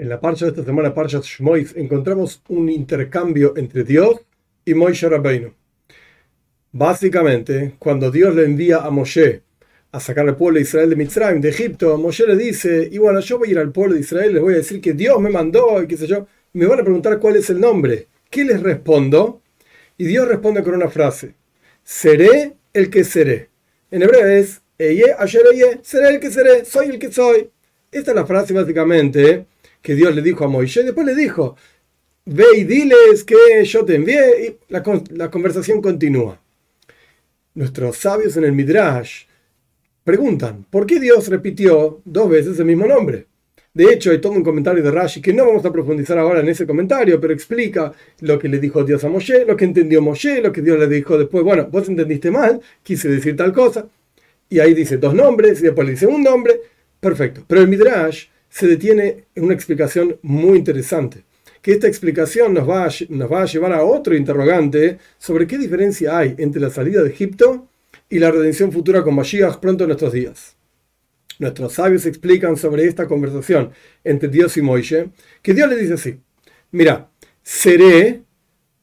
En la parcha de esta semana, Parcha Shmois, encontramos un intercambio entre Dios y Moshe Rabbeinu. Básicamente, cuando Dios le envía a Moshe a sacar al pueblo de Israel de Mitzrayim, de Egipto, Moshe le dice, y bueno, yo voy a ir al pueblo de Israel, les voy a decir que Dios me mandó y qué sé yo, me van a preguntar cuál es el nombre. ¿Qué les respondo? Y Dios responde con una frase, seré el que seré. En hebreo es, Eye, ayer seré el que seré, soy el que soy. Esta es la frase básicamente que Dios le dijo a Moisés. Después le dijo, ve y diles que yo te envié. Y la, la conversación continúa. Nuestros sabios en el Midrash preguntan, ¿por qué Dios repitió dos veces el mismo nombre? De hecho, hay todo un comentario de Rashi que no vamos a profundizar ahora en ese comentario, pero explica lo que le dijo Dios a Moshe, lo que entendió Moshe, lo que Dios le dijo después. Bueno, vos entendiste mal, quise decir tal cosa. Y ahí dice dos nombres y después le dice un nombre. Perfecto. Pero el Midrash se detiene en una explicación muy interesante, que esta explicación nos va, a, llevar a otro interrogante sobre qué diferencia hay entre la salida de Egipto y la redención futura con Mashiach pronto en nuestros días. Nuestros sabios explican sobre esta conversación entre Dios y Moisés, que Dios le dice así, mira, seré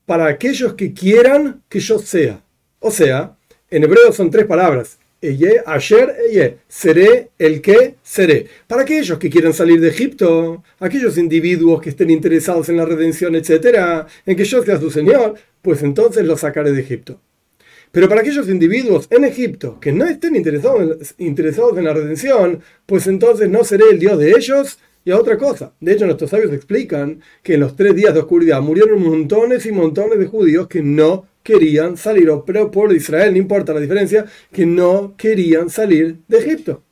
para aquellos que quieran que yo sea. O sea, en hebreo son tres palabras, ayer, eye, seré el que seré. Para aquellos que quieran salir de Egipto, aquellos individuos que estén interesados en la redención, etcétera, en que yo sea su Señor, pues entonces los sacaré de Egipto. Pero para aquellos individuos en Egipto que no estén interesados, interesados en la redención, pues entonces no seré el Dios de ellos y a otra cosa. De hecho, nuestros sabios explican que en los tres días de oscuridad murieron montones y montones de judíos que no querían salir, o por Israel, no importa la diferencia, que no querían salir de Egipto.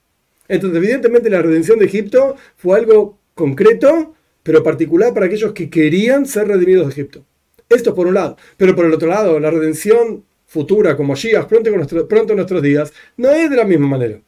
Entonces, evidentemente, la redención de Egipto fue algo concreto, pero particular para aquellos que querían ser redimidos de Egipto. Esto por un lado. Pero por el otro lado, la redención futura, como Shias, pronto, pronto en nuestros días, no es de la misma manera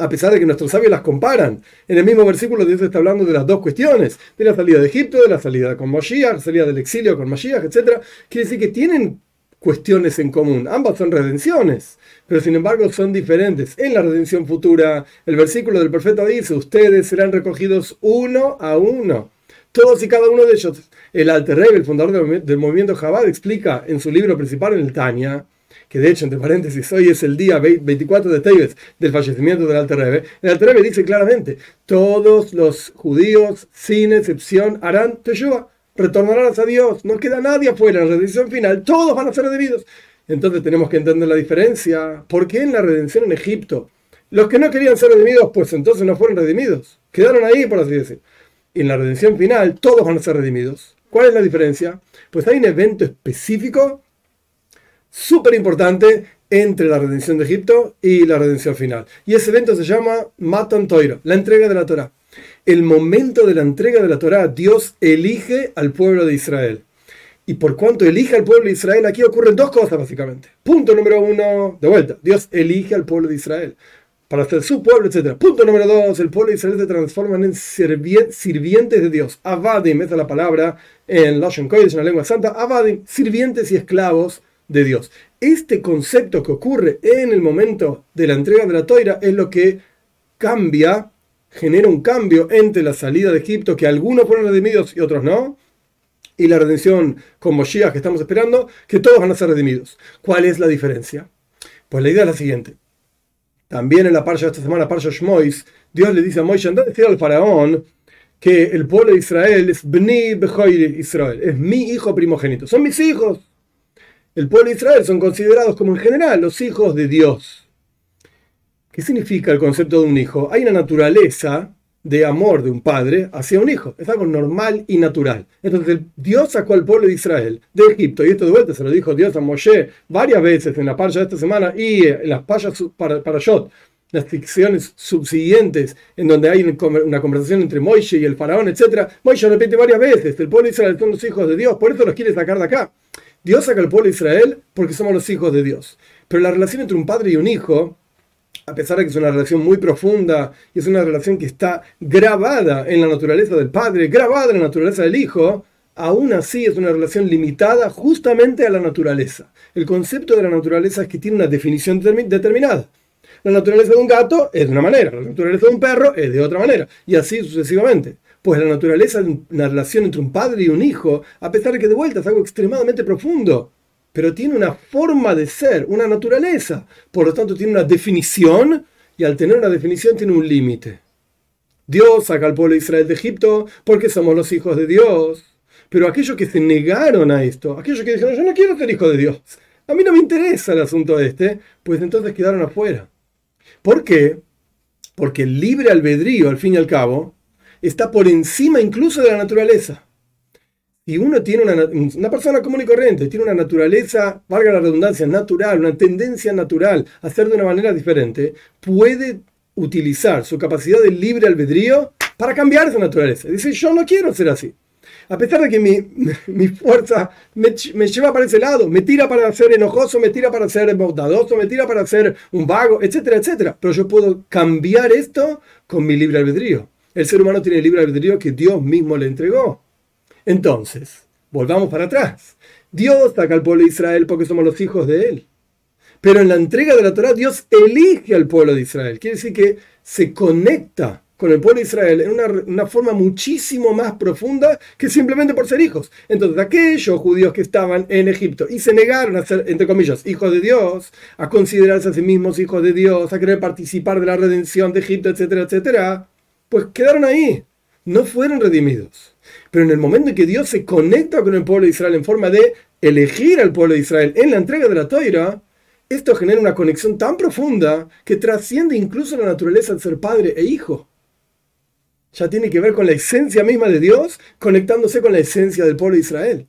a pesar de que nuestros sabios las comparan. En el mismo versículo Dios está hablando de las dos cuestiones, de la salida de Egipto, de la salida con Moshiach, salida del exilio con Moshiach, etc. Quiere decir que tienen cuestiones en común. Ambas son redenciones, pero sin embargo son diferentes. En la redención futura, el versículo del profeta dice, ustedes serán recogidos uno a uno. Todos y cada uno de ellos. El Alter el fundador del movimiento Chabad, explica en su libro principal, en el Tania, que de hecho, entre paréntesis, hoy es el día 24 de Teves del fallecimiento del Alter Rebbe, el Alter Rebbe dice claramente, todos los judíos, sin excepción, harán Teshuvah retornarán a Dios, no queda nadie afuera, la redención final, todos van a ser redimidos. Entonces tenemos que entender la diferencia. ¿Por qué en la redención en Egipto? Los que no querían ser redimidos, pues entonces no fueron redimidos. Quedaron ahí, por así decir. Y en la redención final, todos van a ser redimidos. ¿Cuál es la diferencia? Pues hay un evento específico, súper importante, entre la redención de Egipto y la redención final. Y ese evento se llama Matan Toiro, la entrega de la Torah el momento de la entrega de la Torá, Dios elige al pueblo de Israel. Y por cuanto elige al pueblo de Israel, aquí ocurren dos cosas básicamente. Punto número uno, de vuelta, Dios elige al pueblo de Israel para ser su pueblo, etc. Punto número dos, el pueblo de Israel se transforma en sirvientes de Dios. Avadim, esa es la palabra en Lashon Kodesh, en la lengua santa. Avadim, sirvientes y esclavos de Dios. Este concepto que ocurre en el momento de la entrega de la toira es lo que cambia genera un cambio entre la salida de Egipto, que algunos fueron redimidos y otros no, y la redención con Moshiach que estamos esperando, que todos van a ser redimidos. ¿Cuál es la diferencia? Pues la idea es la siguiente. También en la parcha de esta semana, parcha Shmois, Dios le dice a Moisés, anda a decir al faraón que el pueblo de Israel es Bni Israel, es mi hijo primogénito, son mis hijos. El pueblo de Israel son considerados como en general los hijos de Dios. ¿Qué significa el concepto de un hijo? Hay una naturaleza de amor de un padre hacia un hijo. Es algo normal y natural. Entonces Dios sacó al pueblo de Israel de Egipto, y esto de vuelta se lo dijo Dios a Moshe varias veces en la parcha de esta semana y en las payas para, para Yot, las ficciones subsiguientes en donde hay una conversación entre Moishe y el faraón, etc. Moishe repite varias veces, el pueblo de Israel son los hijos de Dios, por eso los quiere sacar de acá. Dios saca al pueblo de Israel porque somos los hijos de Dios. Pero la relación entre un padre y un hijo a pesar de que es una relación muy profunda y es una relación que está grabada en la naturaleza del padre, grabada en la naturaleza del hijo, aún así es una relación limitada justamente a la naturaleza. El concepto de la naturaleza es que tiene una definición determinada. La naturaleza de un gato es de una manera, la naturaleza de un perro es de otra manera, y así sucesivamente. Pues la naturaleza de una relación entre un padre y un hijo, a pesar de que de vuelta es algo extremadamente profundo, pero tiene una forma de ser, una naturaleza. Por lo tanto, tiene una definición y al tener una definición tiene un límite. Dios saca al pueblo de Israel de Egipto porque somos los hijos de Dios. Pero aquellos que se negaron a esto, aquellos que dijeron, yo no quiero ser hijo de Dios, a mí no me interesa el asunto este, pues entonces quedaron afuera. ¿Por qué? Porque el libre albedrío, al fin y al cabo, está por encima incluso de la naturaleza. Si uno tiene una, una, persona común y corriente, tiene una naturaleza, valga la redundancia, natural, una tendencia natural a hacer de una manera diferente, puede utilizar su capacidad de libre albedrío para cambiar esa naturaleza. Dice, yo no quiero ser así. A pesar de que mi, fuerza me, lleva para ese lado, me tira para ser enojoso, me tira para ser bondadoso, me tira para ser un vago, etcétera, etcétera. Pero yo puedo cambiar esto con mi libre albedrío. El ser humano tiene el libre albedrío que Dios mismo le entregó. Entonces, volvamos para atrás. Dios saca al pueblo de Israel porque somos los hijos de él. Pero en la entrega de la Torah, Dios elige al pueblo de Israel. Quiere decir que se conecta con el pueblo de Israel en una, forma muchísimo más profunda que simplemente por ser hijos. Entonces, aquellos judíos que estaban en Egipto y se negaron a ser, entre comillas, hijos de Dios, a considerarse a sí mismos hijos de Dios, a querer participar de la redención de Egipto, etcétera, etcétera, pues quedaron ahí. No fueron redimidos. Pero en el momento en que Dios se conecta con el pueblo de Israel en forma de elegir al pueblo de Israel en la entrega de la Toira, esto genera una conexión tan profunda que trasciende incluso la naturaleza de ser padre e hijo. Ya tiene que ver con la esencia misma de Dios conectándose con la esencia del pueblo de Israel.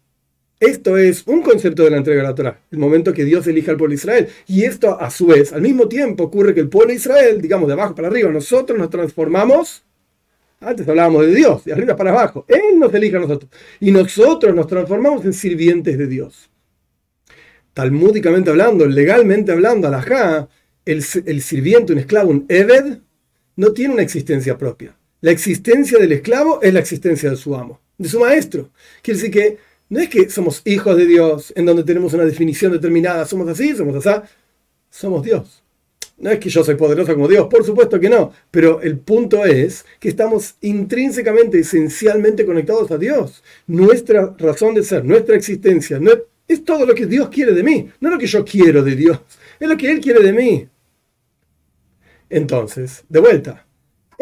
Esto es un concepto de la entrega de la Torah, el momento que Dios elige al pueblo de Israel. Y esto, a su vez, al mismo tiempo ocurre que el pueblo de Israel, digamos de abajo para arriba, nosotros nos transformamos. Antes hablábamos de Dios, de arriba para abajo. Él nos elige a nosotros. Y nosotros nos transformamos en sirvientes de Dios talmúdicamente hablando, legalmente hablando, alajá, el, el sirviente, un esclavo, un Eved, no tiene una existencia propia. La existencia del esclavo es la existencia de su amo, de su maestro. Quiere decir que no es que somos hijos de Dios, en donde tenemos una definición determinada, somos así, somos así, somos Dios. No es que yo soy poderoso como Dios, por supuesto que no, pero el punto es que estamos intrínsecamente, esencialmente conectados a Dios. Nuestra razón de ser, nuestra existencia, es todo lo que Dios quiere de mí, no lo que yo quiero de Dios, es lo que Él quiere de mí. Entonces, de vuelta,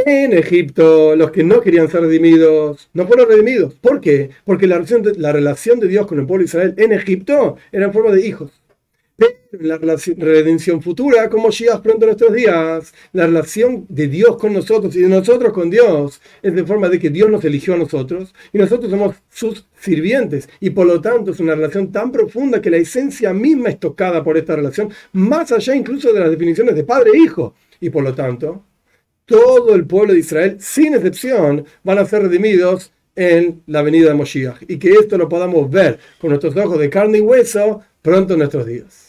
en Egipto los que no querían ser redimidos no fueron redimidos. ¿Por qué? Porque la relación de, la relación de Dios con el pueblo de Israel en Egipto era en forma de hijos. Pero la redención futura, como llegas pronto en nuestros días, la relación de Dios con nosotros y de nosotros con Dios es de forma de que Dios nos eligió a nosotros y nosotros somos sus sirvientes. Y por lo tanto es una relación tan profunda que la esencia misma es tocada por esta relación, más allá incluso de las definiciones de padre e hijo. Y por lo tanto, todo el pueblo de Israel, sin excepción, van a ser redimidos en la venida de Moshiach. Y que esto lo podamos ver con nuestros ojos de carne y hueso pronto en nuestros días.